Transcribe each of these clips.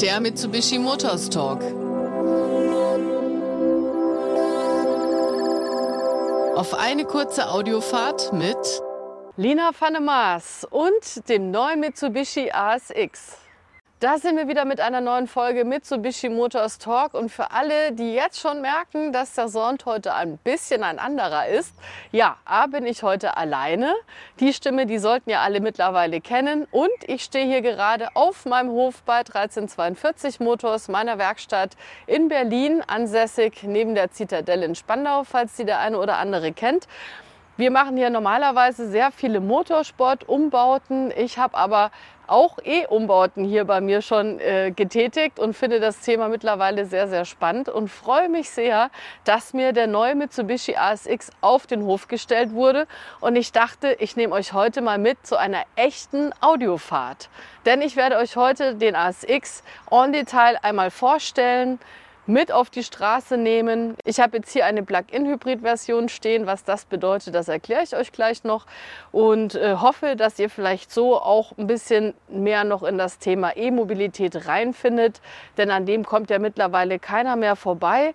Der Mitsubishi Motors Talk. Auf eine kurze Audiofahrt mit Lina van der Maas und dem neuen Mitsubishi ASX. Da sind wir wieder mit einer neuen Folge Mitsubishi Motors Talk und für alle, die jetzt schon merken, dass der Sound heute ein bisschen ein anderer ist, ja, A bin ich heute alleine. Die Stimme, die sollten ja alle mittlerweile kennen und ich stehe hier gerade auf meinem Hof bei 1342 Motors, meiner Werkstatt in Berlin, ansässig neben der Zitadelle in Spandau, falls die der eine oder andere kennt. Wir machen hier normalerweise sehr viele Motorsport-Umbauten. Ich habe aber auch E-Umbauten hier bei mir schon äh, getätigt und finde das Thema mittlerweile sehr, sehr spannend und freue mich sehr, dass mir der neue Mitsubishi ASX auf den Hof gestellt wurde. Und ich dachte, ich nehme euch heute mal mit zu einer echten Audiofahrt. Denn ich werde euch heute den ASX en Detail einmal vorstellen, mit auf die Straße nehmen. Ich habe jetzt hier eine Plug-in-Hybrid-Version stehen. Was das bedeutet, das erkläre ich euch gleich noch und äh, hoffe, dass ihr vielleicht so auch ein bisschen mehr noch in das Thema E-Mobilität reinfindet, denn an dem kommt ja mittlerweile keiner mehr vorbei.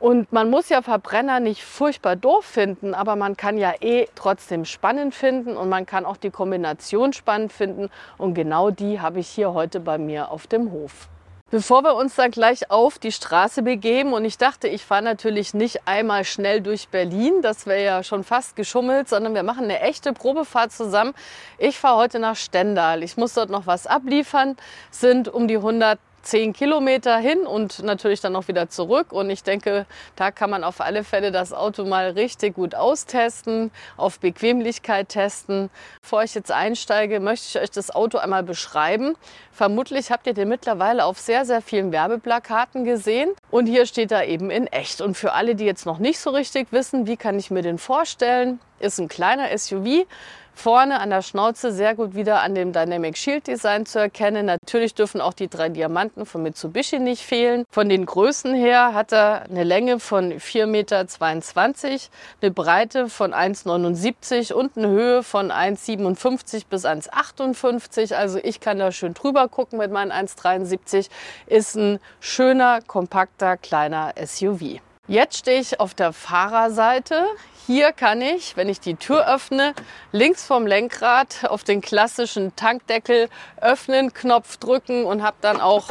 Und man muss ja Verbrenner nicht furchtbar doof finden, aber man kann ja eh trotzdem spannend finden und man kann auch die Kombination spannend finden. Und genau die habe ich hier heute bei mir auf dem Hof. Bevor wir uns dann gleich auf die Straße begeben und ich dachte, ich fahre natürlich nicht einmal schnell durch Berlin, das wäre ja schon fast geschummelt, sondern wir machen eine echte Probefahrt zusammen. Ich fahre heute nach Stendal. Ich muss dort noch was abliefern, sind um die 100 zehn Kilometer hin und natürlich dann auch wieder zurück. Und ich denke, da kann man auf alle Fälle das Auto mal richtig gut austesten, auf Bequemlichkeit testen. Bevor ich jetzt einsteige, möchte ich euch das Auto einmal beschreiben. Vermutlich habt ihr den mittlerweile auf sehr, sehr vielen Werbeplakaten gesehen. Und hier steht er eben in echt. Und für alle, die jetzt noch nicht so richtig wissen, wie kann ich mir den vorstellen, ist ein kleiner SUV Vorne an der Schnauze sehr gut wieder an dem Dynamic Shield Design zu erkennen. Natürlich dürfen auch die drei Diamanten von Mitsubishi nicht fehlen. Von den Größen her hat er eine Länge von 4,22 Meter, eine Breite von 1,79 und eine Höhe von 1,57 bis 1,58. Also ich kann da schön drüber gucken mit meinen 1,73. Ist ein schöner, kompakter, kleiner SUV. Jetzt stehe ich auf der Fahrerseite. Hier kann ich, wenn ich die Tür öffne, links vom Lenkrad auf den klassischen Tankdeckel öffnen, Knopf drücken und habe dann auch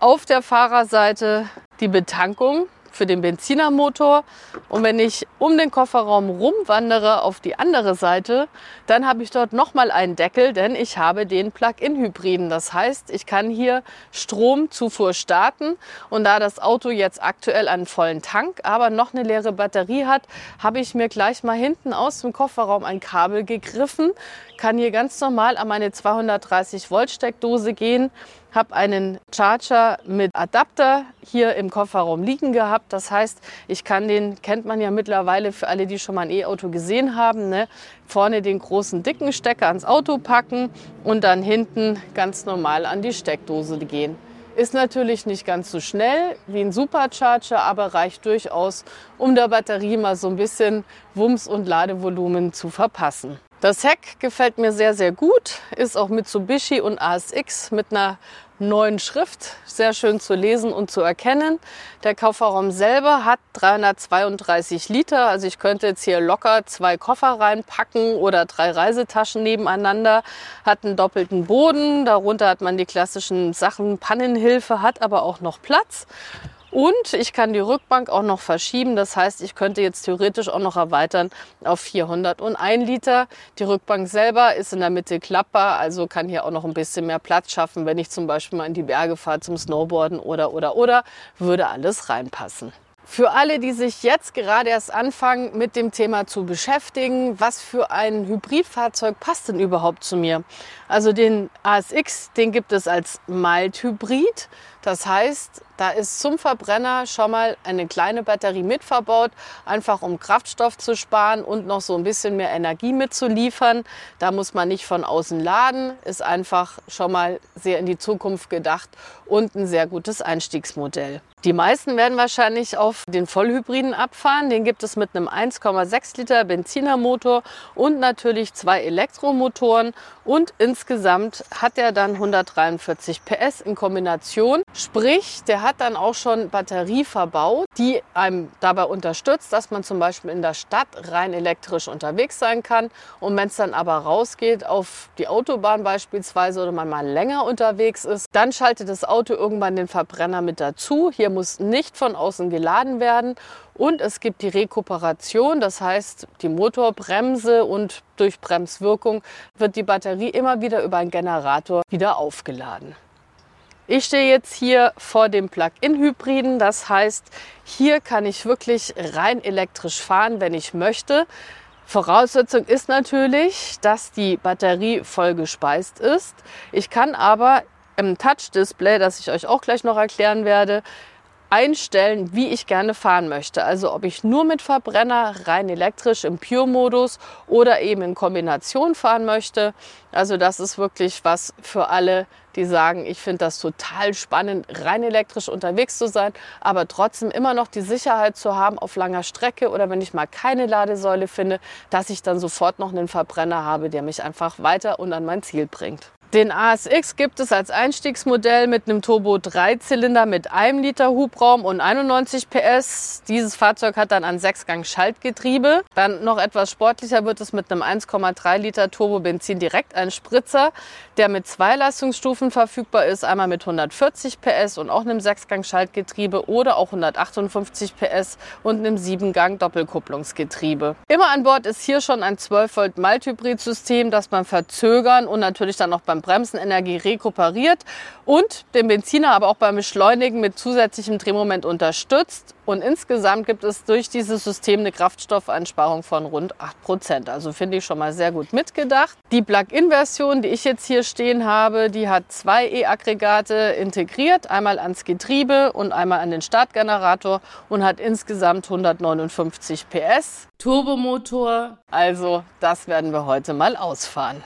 auf der Fahrerseite die Betankung für den Benzinermotor. Und wenn ich um den Kofferraum rumwandere auf die andere Seite, dann habe ich dort nochmal einen Deckel, denn ich habe den Plug-in-Hybriden. Das heißt, ich kann hier Stromzufuhr starten. Und da das Auto jetzt aktuell einen vollen Tank, aber noch eine leere Batterie hat, habe ich mir gleich mal hinten aus dem Kofferraum ein Kabel gegriffen, kann hier ganz normal an meine 230 Volt Steckdose gehen habe einen Charger mit Adapter hier im Kofferraum liegen gehabt. Das heißt, ich kann den, kennt man ja mittlerweile für alle, die schon mal ein E-Auto gesehen haben, ne? vorne den großen dicken Stecker ans Auto packen und dann hinten ganz normal an die Steckdose gehen. Ist natürlich nicht ganz so schnell wie ein Supercharger, aber reicht durchaus, um der Batterie mal so ein bisschen Wumms und Ladevolumen zu verpassen. Das Heck gefällt mir sehr, sehr gut. Ist auch Mitsubishi und ASX mit einer neuen Schrift. Sehr schön zu lesen und zu erkennen. Der Kofferraum selber hat 332 Liter. Also ich könnte jetzt hier locker zwei Koffer reinpacken oder drei Reisetaschen nebeneinander. Hat einen doppelten Boden. Darunter hat man die klassischen Sachen. Pannenhilfe hat aber auch noch Platz. Und ich kann die Rückbank auch noch verschieben. Das heißt, ich könnte jetzt theoretisch auch noch erweitern auf 401 Liter. Die Rückbank selber ist in der Mitte klappbar, also kann hier auch noch ein bisschen mehr Platz schaffen, wenn ich zum Beispiel mal in die Berge fahre zum Snowboarden oder, oder, oder, würde alles reinpassen. Für alle, die sich jetzt gerade erst anfangen, mit dem Thema zu beschäftigen, was für ein Hybridfahrzeug passt denn überhaupt zu mir? Also den ASX, den gibt es als Mild-Hybrid. Das heißt, da ist zum Verbrenner schon mal eine kleine Batterie mit verbaut, einfach um Kraftstoff zu sparen und noch so ein bisschen mehr Energie mitzuliefern. Da muss man nicht von außen laden, ist einfach schon mal sehr in die Zukunft gedacht und ein sehr gutes Einstiegsmodell. Die meisten werden wahrscheinlich auf den Vollhybriden abfahren. Den gibt es mit einem 1,6 Liter Benzinermotor und natürlich zwei Elektromotoren. Und insgesamt hat er dann 143 PS in Kombination. Sprich, der hat dann auch schon Batterie verbaut, die einem dabei unterstützt, dass man zum Beispiel in der Stadt rein elektrisch unterwegs sein kann. Und wenn es dann aber rausgeht auf die Autobahn beispielsweise oder man mal länger unterwegs ist, dann schaltet das Auto irgendwann den Verbrenner mit dazu. Hier muss nicht von außen geladen werden. Und es gibt die Rekuperation, das heißt die Motorbremse und durch Bremswirkung wird die Batterie immer wieder über einen Generator wieder aufgeladen. Ich stehe jetzt hier vor dem Plug-in-Hybriden, das heißt, hier kann ich wirklich rein elektrisch fahren, wenn ich möchte. Voraussetzung ist natürlich, dass die Batterie voll gespeist ist. Ich kann aber im Touch-Display, das ich euch auch gleich noch erklären werde, einstellen, wie ich gerne fahren möchte. Also ob ich nur mit Verbrenner rein elektrisch im Pure-Modus oder eben in Kombination fahren möchte. Also das ist wirklich was für alle, die sagen, ich finde das total spannend, rein elektrisch unterwegs zu sein, aber trotzdem immer noch die Sicherheit zu haben auf langer Strecke oder wenn ich mal keine Ladesäule finde, dass ich dann sofort noch einen Verbrenner habe, der mich einfach weiter und an mein Ziel bringt. Den ASX gibt es als Einstiegsmodell mit einem Turbo-Dreizylinder mit einem Liter Hubraum und 91 PS. Dieses Fahrzeug hat dann ein Sechsgang-Schaltgetriebe. Dann noch etwas sportlicher wird es mit einem 1,3 Liter Turbo-Benzin direkt ein Spritzer, der mit zwei Leistungsstufen verfügbar ist. Einmal mit 140 PS und auch einem Sechsgang-Schaltgetriebe oder auch 158 PS und einem Siebengang-Doppelkupplungsgetriebe. Immer an Bord ist hier schon ein 12 Volt Malthybrid-System, das man verzögern und natürlich dann auch beim Bremsenenergie rekuperiert und den Benziner aber auch beim Beschleunigen mit zusätzlichem Drehmoment unterstützt. Und insgesamt gibt es durch dieses System eine Kraftstoffeinsparung von rund 8%. Also finde ich schon mal sehr gut mitgedacht. Die Plug-in-Version, die ich jetzt hier stehen habe, die hat zwei E-Aggregate integriert. Einmal ans Getriebe und einmal an den Startgenerator und hat insgesamt 159 PS. Turbomotor. Also das werden wir heute mal ausfahren.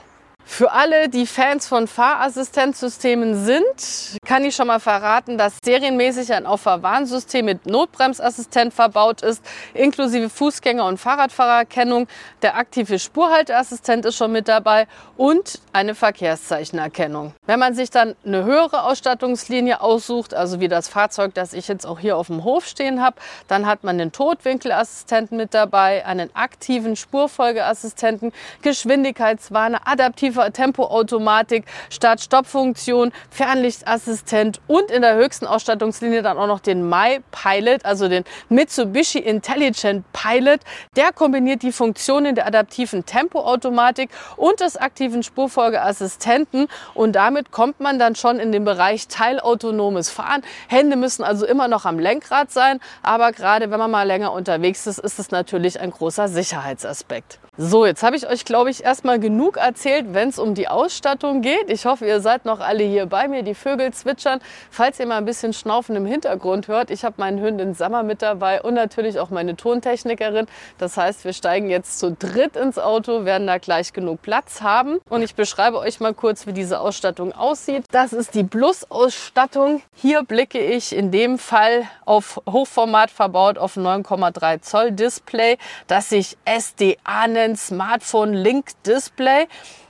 Für alle, die Fans von Fahrassistenzsystemen sind, kann ich schon mal verraten, dass serienmäßig ein Auffahrwarnsystem mit Notbremsassistent verbaut ist, inklusive Fußgänger- und Fahrradfahrererkennung. Der aktive Spurhalteassistent ist schon mit dabei und eine Verkehrszeichenerkennung. Wenn man sich dann eine höhere Ausstattungslinie aussucht, also wie das Fahrzeug, das ich jetzt auch hier auf dem Hof stehen habe, dann hat man den Totwinkelassistenten mit dabei, einen aktiven Spurfolgeassistenten, Geschwindigkeitswarner, adaptive Tempoautomatik, Start-Stopp-Funktion, Fernlichtassistent und in der höchsten Ausstattungslinie dann auch noch den My Pilot, also den Mitsubishi Intelligent Pilot. Der kombiniert die Funktionen der adaptiven Tempoautomatik und des aktiven Spurfolgeassistenten und damit kommt man dann schon in den Bereich teilautonomes Fahren. Hände müssen also immer noch am Lenkrad sein, aber gerade wenn man mal länger unterwegs ist, ist es natürlich ein großer Sicherheitsaspekt. So, jetzt habe ich euch, glaube ich, erstmal genug erzählt, wenn es um die Ausstattung geht. Ich hoffe, ihr seid noch alle hier bei mir. Die Vögel zwitschern. Falls ihr mal ein bisschen Schnaufen im Hintergrund hört, ich habe meinen Hündin Sammer mit dabei und natürlich auch meine Tontechnikerin. Das heißt, wir steigen jetzt zu dritt ins Auto, werden da gleich genug Platz haben. Und ich beschreibe euch mal kurz, wie diese Ausstattung aussieht. Das ist die Plus-Ausstattung. Hier blicke ich in dem Fall auf Hochformat verbaut auf 9,3 Zoll Display, das sich SDA nennt Smartphone Link Display.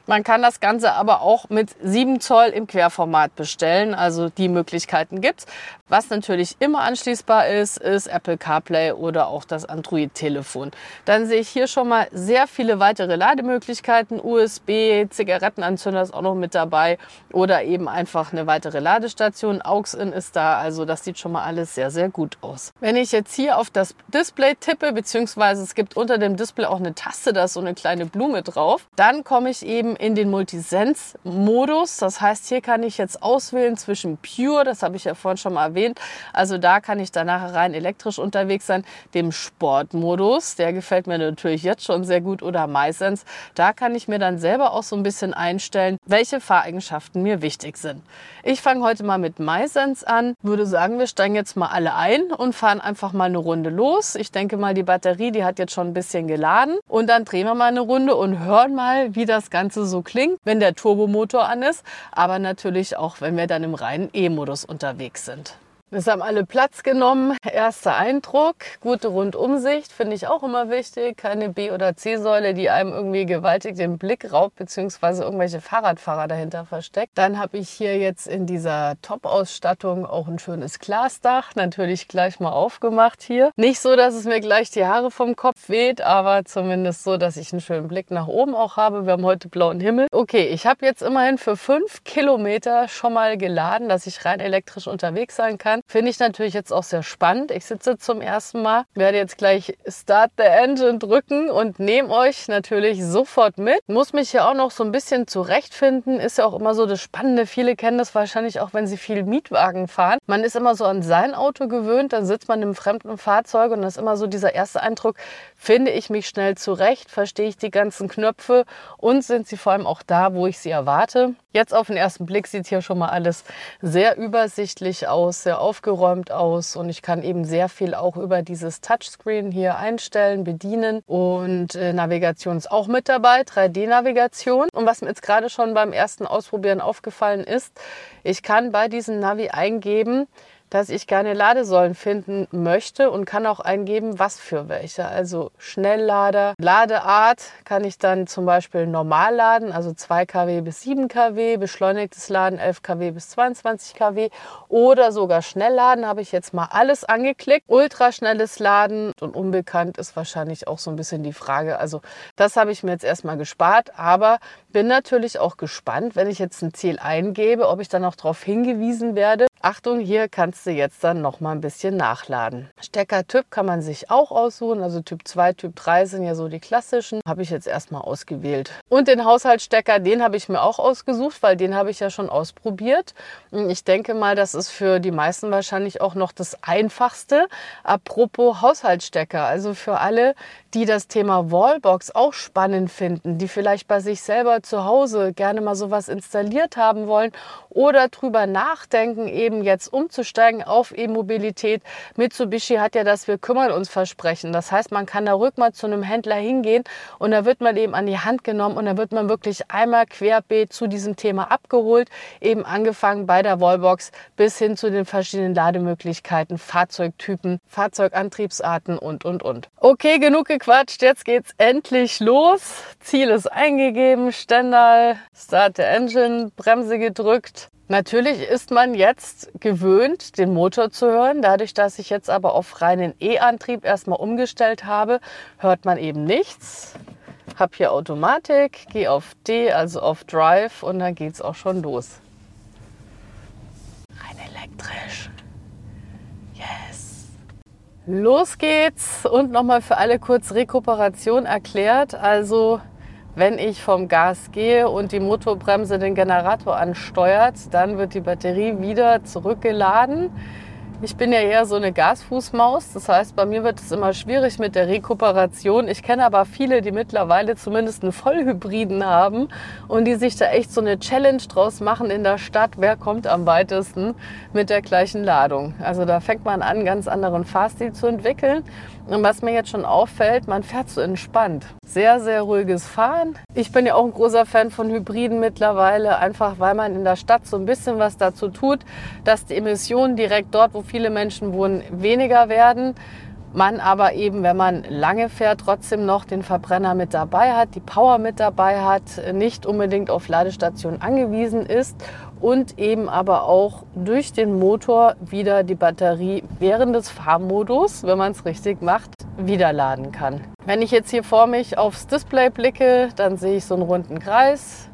Man kann das Ganze aber auch mit 7 Zoll im Querformat bestellen. Also die Möglichkeiten gibt's. Was natürlich immer anschließbar ist, ist Apple CarPlay oder auch das Android-Telefon. Dann sehe ich hier schon mal sehr viele weitere Lademöglichkeiten. USB, Zigarettenanzünder ist auch noch mit dabei oder eben einfach eine weitere Ladestation. AUX-In ist da. Also das sieht schon mal alles sehr, sehr gut aus. Wenn ich jetzt hier auf das Display tippe, beziehungsweise es gibt unter dem Display auch eine Taste, da ist so eine kleine Blume drauf, dann komme ich eben in den Multisense-Modus. Das heißt, hier kann ich jetzt auswählen zwischen Pure, das habe ich ja vorhin schon mal erwähnt. Also da kann ich danach rein elektrisch unterwegs sein. Dem Sportmodus, der gefällt mir natürlich jetzt schon sehr gut. Oder MySense, da kann ich mir dann selber auch so ein bisschen einstellen, welche Fahreigenschaften mir wichtig sind. Ich fange heute mal mit MySense an. Würde sagen, wir steigen jetzt mal alle ein und fahren einfach mal eine Runde los. Ich denke mal, die Batterie, die hat jetzt schon ein bisschen geladen. Und dann drehen wir mal eine Runde und hören mal, wie das Ganze so klingt, wenn der Turbomotor an ist. Aber natürlich auch, wenn wir dann im reinen E-Modus unterwegs sind. Es haben alle Platz genommen. Erster Eindruck, gute Rundumsicht, finde ich auch immer wichtig. Keine B- oder C-Säule, die einem irgendwie gewaltig den Blick raubt, beziehungsweise irgendwelche Fahrradfahrer dahinter versteckt. Dann habe ich hier jetzt in dieser Top-Ausstattung auch ein schönes Glasdach, natürlich gleich mal aufgemacht hier. Nicht so, dass es mir gleich die Haare vom Kopf weht, aber zumindest so, dass ich einen schönen Blick nach oben auch habe. Wir haben heute blauen Himmel. Okay, ich habe jetzt immerhin für fünf Kilometer schon mal geladen, dass ich rein elektrisch unterwegs sein kann kann. Finde ich natürlich jetzt auch sehr spannend. Ich sitze zum ersten Mal, werde jetzt gleich Start the Engine drücken und nehme euch natürlich sofort mit. Muss mich ja auch noch so ein bisschen zurechtfinden. Ist ja auch immer so das Spannende. Viele kennen das wahrscheinlich auch, wenn sie viel Mietwagen fahren. Man ist immer so an sein Auto gewöhnt, dann sitzt man im fremden Fahrzeug und das ist immer so dieser erste Eindruck, finde ich mich schnell zurecht, verstehe ich die ganzen Knöpfe und sind sie vor allem auch da, wo ich sie erwarte. Jetzt auf den ersten Blick sieht hier schon mal alles sehr übersichtlich aus, sehr aufgeräumt aus und ich kann eben sehr viel auch über dieses Touchscreen hier einstellen, bedienen und äh, Navigation ist auch mit dabei, 3D-Navigation. Und was mir jetzt gerade schon beim ersten Ausprobieren aufgefallen ist, ich kann bei diesem Navi eingeben, dass ich gerne Ladesäulen finden möchte und kann auch eingeben, was für welche. Also Schnelllader, Ladeart kann ich dann zum Beispiel normal laden, also 2 kW bis 7 kW, beschleunigtes Laden 11 kW bis 22 kW oder sogar Schnellladen habe ich jetzt mal alles angeklickt. Ultraschnelles Laden und unbekannt ist wahrscheinlich auch so ein bisschen die Frage. Also das habe ich mir jetzt erstmal gespart, aber bin natürlich auch gespannt, wenn ich jetzt ein Ziel eingebe, ob ich dann auch darauf hingewiesen werde. Achtung, hier kannst du jetzt dann noch mal ein bisschen nachladen. Steckertyp kann man sich auch aussuchen. Also Typ 2, Typ 3 sind ja so die klassischen. Habe ich jetzt erstmal ausgewählt. Und den Haushaltsstecker, den habe ich mir auch ausgesucht, weil den habe ich ja schon ausprobiert. Ich denke mal, das ist für die meisten wahrscheinlich auch noch das einfachste. Apropos Haushaltsstecker, also für alle, die das Thema Wallbox auch spannend finden, die vielleicht bei sich selber zu Hause gerne mal sowas installiert haben wollen oder drüber nachdenken, eben jetzt umzusteigen auf E-Mobilität. Mitsubishi hat ja das Wir kümmern uns Versprechen. Das heißt, man kann da rück mal zu einem Händler hingehen und da wird man eben an die Hand genommen und da wird man wirklich einmal querbeet zu diesem Thema abgeholt, eben angefangen bei der Wallbox bis hin zu den verschiedenen Lademöglichkeiten, Fahrzeugtypen, Fahrzeugantriebsarten und, und, und. Okay, genug gequatscht. Jetzt geht's endlich los. Ziel ist eingegeben. Stendal, Start the Engine, Bremse gedrückt. Natürlich ist man jetzt gewöhnt, den Motor zu hören. Dadurch, dass ich jetzt aber auf reinen E-Antrieb erstmal umgestellt habe, hört man eben nichts. Hab hier Automatik, gehe auf D, also auf Drive und dann geht's auch schon los. Rein elektrisch. Los geht's und nochmal für alle kurz Rekuperation erklärt. Also wenn ich vom Gas gehe und die Motorbremse den Generator ansteuert, dann wird die Batterie wieder zurückgeladen. Ich bin ja eher so eine Gasfußmaus. Das heißt, bei mir wird es immer schwierig mit der Rekuperation. Ich kenne aber viele, die mittlerweile zumindest einen Vollhybriden haben und die sich da echt so eine Challenge draus machen in der Stadt. Wer kommt am weitesten mit der gleichen Ladung? Also da fängt man an, ganz anderen Fahrstil zu entwickeln. Und was mir jetzt schon auffällt, man fährt so entspannt. Sehr, sehr ruhiges Fahren. Ich bin ja auch ein großer Fan von Hybriden mittlerweile, einfach weil man in der Stadt so ein bisschen was dazu tut, dass die Emissionen direkt dort, wo viele Menschen wohnen, weniger werden. Man aber eben, wenn man lange fährt, trotzdem noch den Verbrenner mit dabei hat, die Power mit dabei hat, nicht unbedingt auf Ladestationen angewiesen ist und eben aber auch durch den Motor wieder die Batterie während des Fahrmodus, wenn man es richtig macht, wieder laden kann. Wenn ich jetzt hier vor mich aufs Display blicke, dann sehe ich so einen runden Kreis.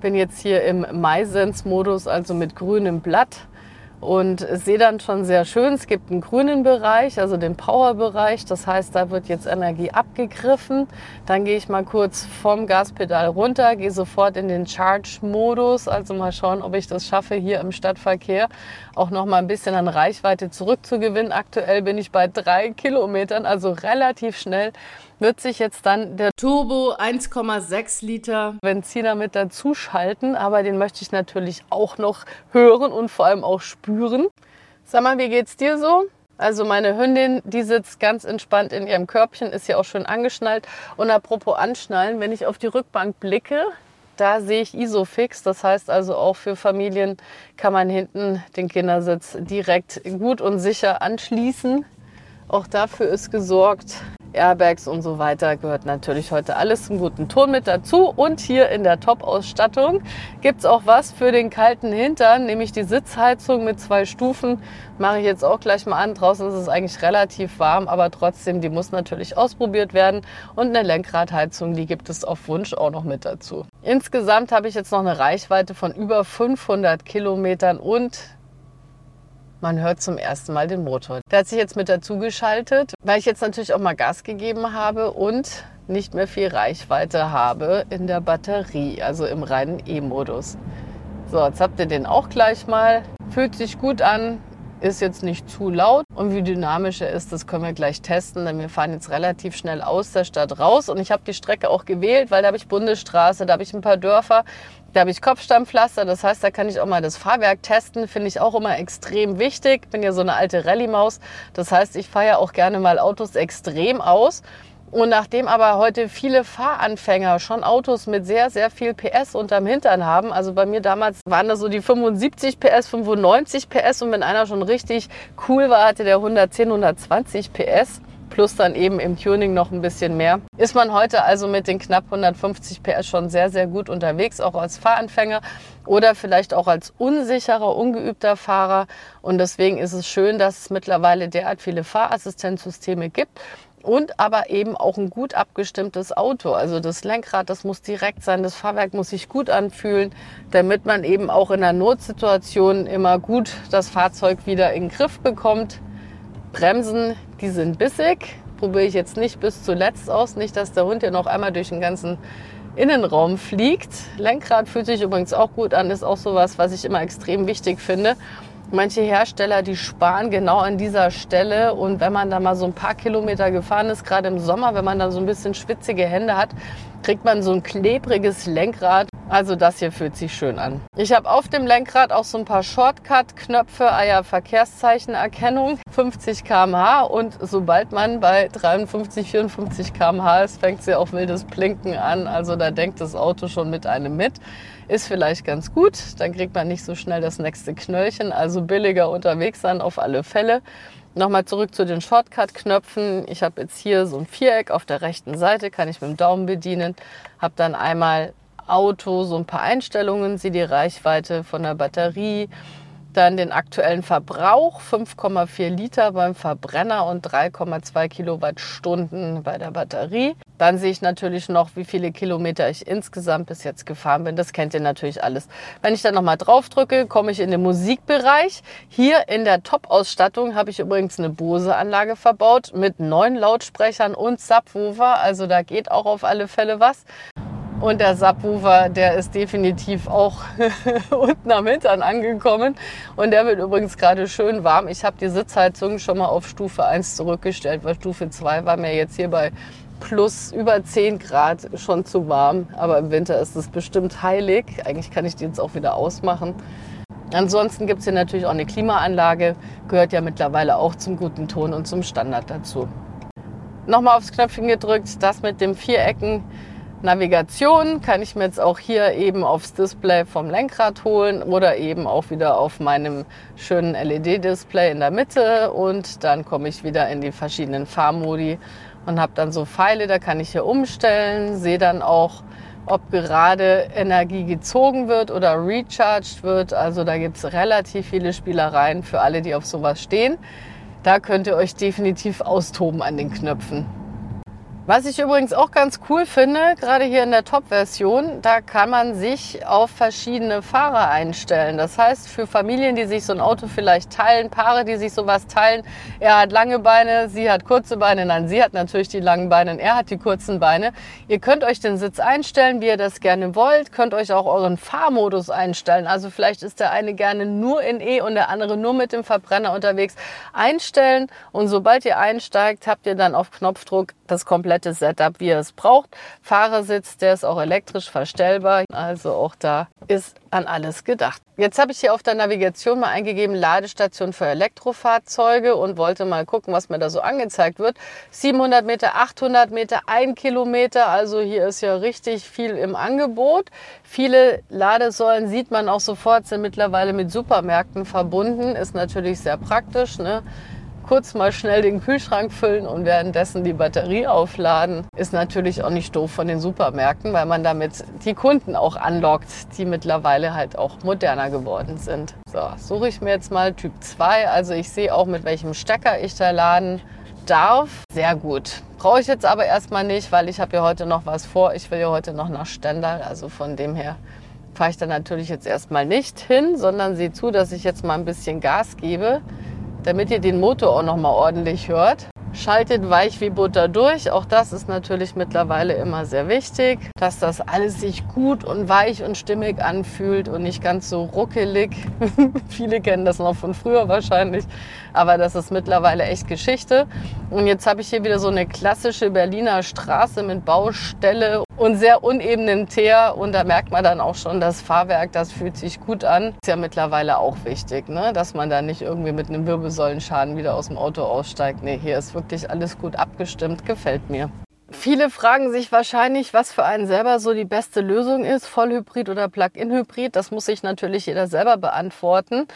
Bin jetzt hier im MySense-Modus, also mit grünem Blatt und sehe dann schon sehr schön, es gibt einen grünen Bereich, also den Power-Bereich. Das heißt, da wird jetzt Energie abgegriffen. Dann gehe ich mal kurz vom Gaspedal runter, gehe sofort in den Charge-Modus. Also mal schauen, ob ich das schaffe, hier im Stadtverkehr auch noch mal ein bisschen an Reichweite zurückzugewinnen. Aktuell bin ich bei drei Kilometern, also relativ schnell wird sich jetzt dann der Turbo 1,6 Liter Benziner mit dazu schalten. Aber den möchte ich natürlich auch noch hören und vor allem auch spüren. Sag mal, wie geht's dir so? Also meine Hündin, die sitzt ganz entspannt in ihrem Körbchen, ist ja auch schön angeschnallt. Und apropos Anschnallen, wenn ich auf die Rückbank blicke, da sehe ich Isofix. Das heißt also auch für Familien kann man hinten den Kindersitz direkt gut und sicher anschließen. Auch dafür ist gesorgt. Airbags und so weiter gehört natürlich heute alles zum guten Ton mit dazu. Und hier in der Top-Ausstattung gibt es auch was für den kalten Hintern, nämlich die Sitzheizung mit zwei Stufen. Mache ich jetzt auch gleich mal an. Draußen ist es eigentlich relativ warm, aber trotzdem, die muss natürlich ausprobiert werden. Und eine Lenkradheizung, die gibt es auf Wunsch auch noch mit dazu. Insgesamt habe ich jetzt noch eine Reichweite von über 500 Kilometern und man hört zum ersten Mal den Motor. Der hat sich jetzt mit dazu geschaltet, weil ich jetzt natürlich auch mal Gas gegeben habe und nicht mehr viel Reichweite habe in der Batterie, also im reinen E-Modus. So, jetzt habt ihr den auch gleich mal. Fühlt sich gut an, ist jetzt nicht zu laut. Und wie dynamisch er ist, das können wir gleich testen, denn wir fahren jetzt relativ schnell aus der Stadt raus. Und ich habe die Strecke auch gewählt, weil da habe ich Bundesstraße, da habe ich ein paar Dörfer. Da habe ich Kopfsteinpflaster, das heißt, da kann ich auch mal das Fahrwerk testen. Finde ich auch immer extrem wichtig. Bin ja so eine alte Rallye-Maus. Das heißt, ich fahre ja auch gerne mal Autos extrem aus. Und nachdem aber heute viele Fahranfänger schon Autos mit sehr, sehr viel PS unterm Hintern haben, also bei mir damals waren das so die 75 PS, 95 PS und wenn einer schon richtig cool war, hatte der 110, 120 PS plus dann eben im Tuning noch ein bisschen mehr. Ist man heute also mit den knapp 150 PS schon sehr, sehr gut unterwegs, auch als Fahranfänger oder vielleicht auch als unsicherer, ungeübter Fahrer. Und deswegen ist es schön, dass es mittlerweile derart viele Fahrassistenzsysteme gibt und aber eben auch ein gut abgestimmtes Auto. Also das Lenkrad, das muss direkt sein, das Fahrwerk muss sich gut anfühlen, damit man eben auch in einer Notsituation immer gut das Fahrzeug wieder in den Griff bekommt. Bremsen, die sind bissig. Probiere ich jetzt nicht bis zuletzt aus. Nicht, dass der Hund ja noch einmal durch den ganzen Innenraum fliegt. Lenkrad fühlt sich übrigens auch gut an, ist auch sowas, was ich immer extrem wichtig finde. Manche Hersteller, die sparen genau an dieser Stelle und wenn man da mal so ein paar Kilometer gefahren ist, gerade im Sommer, wenn man dann so ein bisschen schwitzige Hände hat, kriegt man so ein klebriges Lenkrad. Also das hier fühlt sich schön an. Ich habe auf dem Lenkrad auch so ein paar Shortcut-Knöpfe, ah ja, Verkehrszeichenerkennung, 50 km/h und sobald man bei 53, 54 km/h ist, fängt sie auch wildes Blinken an. Also da denkt das Auto schon mit einem mit. Ist vielleicht ganz gut, dann kriegt man nicht so schnell das nächste Knöllchen, also billiger unterwegs sein auf alle Fälle. Nochmal zurück zu den Shortcut-Knöpfen. Ich habe jetzt hier so ein Viereck auf der rechten Seite, kann ich mit dem Daumen bedienen. Habe dann einmal Auto, so ein paar Einstellungen, sehe die Reichweite von der Batterie, dann den aktuellen Verbrauch, 5,4 Liter beim Verbrenner und 3,2 Kilowattstunden bei der Batterie. Dann sehe ich natürlich noch, wie viele Kilometer ich insgesamt bis jetzt gefahren bin. Das kennt ihr natürlich alles. Wenn ich dann nochmal drauf drücke, komme ich in den Musikbereich. Hier in der Top-Ausstattung habe ich übrigens eine Bose-Anlage verbaut mit neun Lautsprechern und Subwoofer. Also da geht auch auf alle Fälle was. Und der Subwoofer, der ist definitiv auch unten am Hintern angekommen. Und der wird übrigens gerade schön warm. Ich habe die Sitzheizung schon mal auf Stufe 1 zurückgestellt, weil Stufe 2 war mir jetzt hier bei plus über 10 Grad schon zu warm. Aber im Winter ist es bestimmt heilig. Eigentlich kann ich die jetzt auch wieder ausmachen. Ansonsten gibt es hier natürlich auch eine Klimaanlage, gehört ja mittlerweile auch zum guten Ton und zum Standard dazu. Nochmal aufs Knöpfchen gedrückt, das mit dem Vierecken Navigation kann ich mir jetzt auch hier eben aufs Display vom Lenkrad holen oder eben auch wieder auf meinem schönen LED-Display in der Mitte und dann komme ich wieder in die verschiedenen Fahrmodi und habe dann so Pfeile, da kann ich hier umstellen, sehe dann auch, ob gerade Energie gezogen wird oder recharged wird. Also da gibt es relativ viele Spielereien für alle, die auf sowas stehen. Da könnt ihr euch definitiv austoben an den Knöpfen. Was ich übrigens auch ganz cool finde, gerade hier in der Top-Version, da kann man sich auf verschiedene Fahrer einstellen. Das heißt, für Familien, die sich so ein Auto vielleicht teilen, Paare, die sich sowas teilen, er hat lange Beine, sie hat kurze Beine, nein, sie hat natürlich die langen Beine und er hat die kurzen Beine. Ihr könnt euch den Sitz einstellen, wie ihr das gerne wollt, könnt euch auch euren Fahrmodus einstellen. Also vielleicht ist der eine gerne nur in E und der andere nur mit dem Verbrenner unterwegs. Einstellen und sobald ihr einsteigt, habt ihr dann auf Knopfdruck das komplette Setup, wie ihr es braucht. Fahrersitz, der ist auch elektrisch verstellbar. Also auch da ist an alles gedacht. Jetzt habe ich hier auf der Navigation mal eingegeben Ladestation für Elektrofahrzeuge und wollte mal gucken, was mir da so angezeigt wird. 700 Meter, 800 Meter, 1 Kilometer. Also hier ist ja richtig viel im Angebot. Viele Ladesäulen sieht man auch sofort, sind mittlerweile mit Supermärkten verbunden. Ist natürlich sehr praktisch. Ne? Kurz mal schnell den Kühlschrank füllen und währenddessen die Batterie aufladen, ist natürlich auch nicht doof von den Supermärkten, weil man damit die Kunden auch anlockt, die mittlerweile halt auch moderner geworden sind. So, suche ich mir jetzt mal Typ 2. Also ich sehe auch, mit welchem Stecker ich da laden darf. Sehr gut. Brauche ich jetzt aber erstmal nicht, weil ich habe ja heute noch was vor. Ich will ja heute noch nach Stendal. Also von dem her fahre ich da natürlich jetzt erstmal nicht hin, sondern sehe zu, dass ich jetzt mal ein bisschen Gas gebe damit ihr den Motor auch noch mal ordentlich hört. Schaltet weich wie Butter durch. Auch das ist natürlich mittlerweile immer sehr wichtig, dass das alles sich gut und weich und stimmig anfühlt und nicht ganz so ruckelig. Viele kennen das noch von früher wahrscheinlich, aber das ist mittlerweile echt Geschichte. Und jetzt habe ich hier wieder so eine klassische Berliner Straße mit Baustelle und sehr unebenen Teer. Und da merkt man dann auch schon, das Fahrwerk, das fühlt sich gut an. Ist ja mittlerweile auch wichtig, ne? dass man da nicht irgendwie mit einem Wirbelsäulenschaden wieder aus dem Auto aussteigt. Nee, hier ist wirklich alles gut abgestimmt, gefällt mir. Viele fragen sich wahrscheinlich, was für einen selber so die beste Lösung ist, Vollhybrid oder Plug-in-Hybrid. Das muss sich natürlich jeder selber beantworten.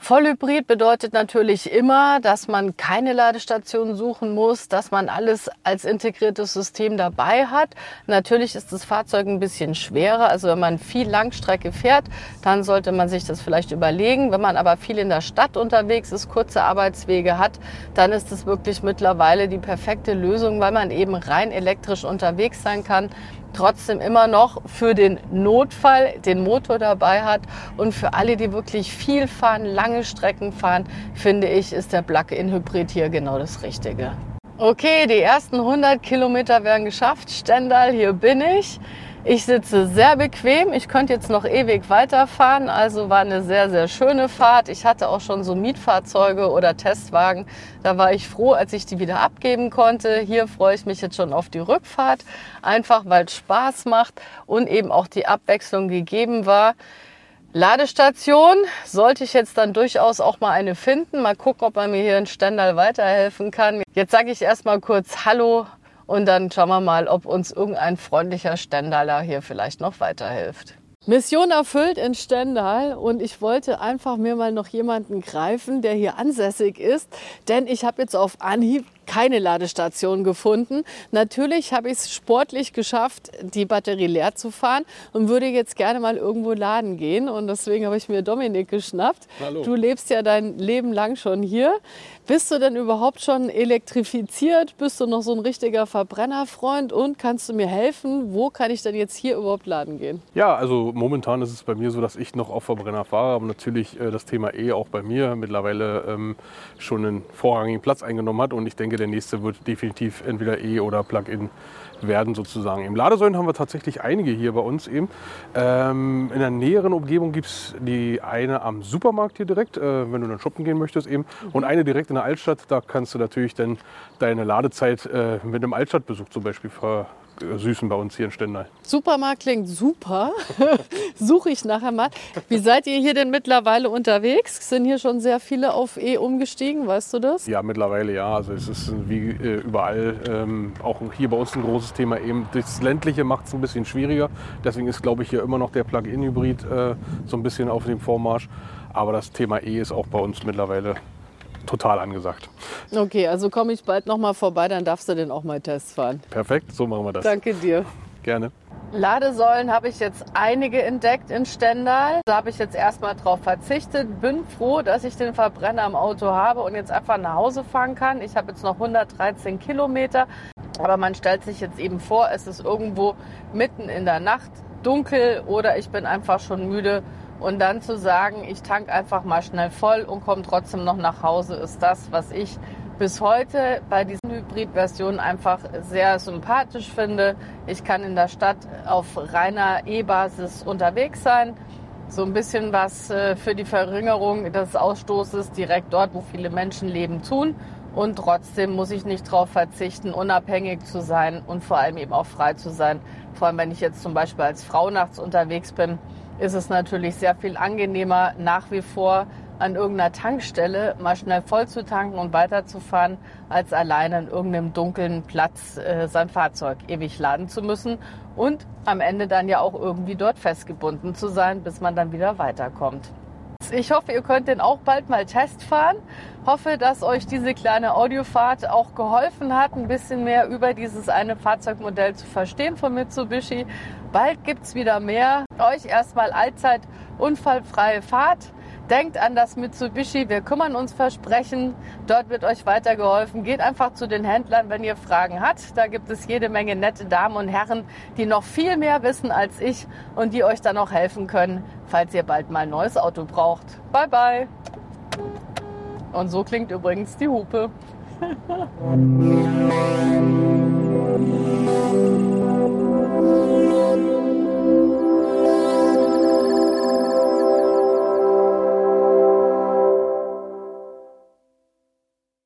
Vollhybrid bedeutet natürlich immer, dass man keine Ladestation suchen muss, dass man alles als integriertes System dabei hat. Natürlich ist das Fahrzeug ein bisschen schwerer. Also wenn man viel Langstrecke fährt, dann sollte man sich das vielleicht überlegen. Wenn man aber viel in der Stadt unterwegs ist, kurze Arbeitswege hat, dann ist es wirklich mittlerweile die perfekte Lösung, weil man eben rein elektrisch unterwegs sein kann trotzdem immer noch für den Notfall den Motor dabei hat. Und für alle, die wirklich viel fahren, lange Strecken fahren, finde ich, ist der Plug-in-Hybrid hier genau das Richtige. Okay, die ersten 100 Kilometer werden geschafft. Stendal, hier bin ich. Ich sitze sehr bequem. Ich könnte jetzt noch ewig weiterfahren. Also war eine sehr, sehr schöne Fahrt. Ich hatte auch schon so Mietfahrzeuge oder Testwagen. Da war ich froh, als ich die wieder abgeben konnte. Hier freue ich mich jetzt schon auf die Rückfahrt. Einfach weil es Spaß macht und eben auch die Abwechslung gegeben war. Ladestation sollte ich jetzt dann durchaus auch mal eine finden. Mal gucken, ob man mir hier in Stendal weiterhelfen kann. Jetzt sage ich erstmal kurz Hallo und dann schauen wir mal, ob uns irgendein freundlicher Stendaler hier vielleicht noch weiterhilft. Mission erfüllt in Stendal und ich wollte einfach mir mal noch jemanden greifen, der hier ansässig ist, denn ich habe jetzt auf Anhieb keine Ladestation gefunden. Natürlich habe ich es sportlich geschafft, die Batterie leer zu fahren und würde jetzt gerne mal irgendwo laden gehen. Und deswegen habe ich mir Dominik geschnappt. Hallo. Du lebst ja dein Leben lang schon hier. Bist du denn überhaupt schon elektrifiziert? Bist du noch so ein richtiger Verbrennerfreund? Und kannst du mir helfen? Wo kann ich denn jetzt hier überhaupt laden gehen? Ja, also momentan ist es bei mir so, dass ich noch auf Verbrenner fahre. Aber natürlich äh, das Thema E auch bei mir mittlerweile ähm, schon einen vorrangigen Platz eingenommen hat. Und ich denke, der nächste wird definitiv entweder E oder Plug-in werden sozusagen. Im Ladesäulen haben wir tatsächlich einige hier bei uns eben. Ähm, in der näheren Umgebung gibt es die eine am Supermarkt hier direkt, äh, wenn du dann shoppen gehen möchtest eben. Und eine direkt in der Altstadt, da kannst du natürlich dann deine Ladezeit äh, mit einem Altstadtbesuch zum Beispiel ver Süßen bei uns hier in Stendal. Supermarkt klingt super. Suche ich nachher mal. Wie seid ihr hier denn mittlerweile unterwegs? Sind hier schon sehr viele auf E umgestiegen, weißt du das? Ja, mittlerweile ja. Also es ist wie äh, überall, ähm, auch hier bei uns ein großes Thema eben. Das ländliche macht es ein bisschen schwieriger. Deswegen ist, glaube ich, hier immer noch der Plug-in-Hybrid äh, so ein bisschen auf dem Vormarsch. Aber das Thema E ist auch bei uns mittlerweile total angesagt. Okay, also komme ich bald noch mal vorbei, dann darfst du den auch mal Test fahren. Perfekt, so machen wir das. Danke dir. Gerne. Ladesäulen habe ich jetzt einige entdeckt in Stendal. Da habe ich jetzt erstmal drauf verzichtet. Bin froh, dass ich den Verbrenner im Auto habe und jetzt einfach nach Hause fahren kann. Ich habe jetzt noch 113 Kilometer. Aber man stellt sich jetzt eben vor, es ist irgendwo mitten in der Nacht dunkel oder ich bin einfach schon müde. Und dann zu sagen, ich tank einfach mal schnell voll und komme trotzdem noch nach Hause, ist das, was ich bis heute bei diesen Hybrid-Versionen einfach sehr sympathisch finde. Ich kann in der Stadt auf reiner E-Basis unterwegs sein. So ein bisschen was äh, für die Verringerung des Ausstoßes direkt dort, wo viele Menschen leben, tun. Und trotzdem muss ich nicht darauf verzichten, unabhängig zu sein und vor allem eben auch frei zu sein. Vor allem, wenn ich jetzt zum Beispiel als Frau nachts unterwegs bin, ist es natürlich sehr viel angenehmer, nach wie vor an irgendeiner Tankstelle mal schnell voll zu tanken und weiterzufahren, als alleine an irgendeinem dunklen Platz äh, sein Fahrzeug ewig laden zu müssen und am Ende dann ja auch irgendwie dort festgebunden zu sein, bis man dann wieder weiterkommt. Ich hoffe, ihr könnt den auch bald mal testfahren. Hoffe, dass euch diese kleine Audiofahrt auch geholfen hat, ein bisschen mehr über dieses eine Fahrzeugmodell zu verstehen von Mitsubishi. Bald gibt's wieder mehr. Euch erstmal allzeit unfallfreie Fahrt. Denkt an das Mitsubishi, wir kümmern uns versprechen. Dort wird euch weitergeholfen. Geht einfach zu den Händlern, wenn ihr Fragen habt. Da gibt es jede Menge nette Damen und Herren, die noch viel mehr wissen als ich und die euch dann auch helfen können, falls ihr bald mal ein neues Auto braucht. Bye bye. Und so klingt übrigens die Hupe.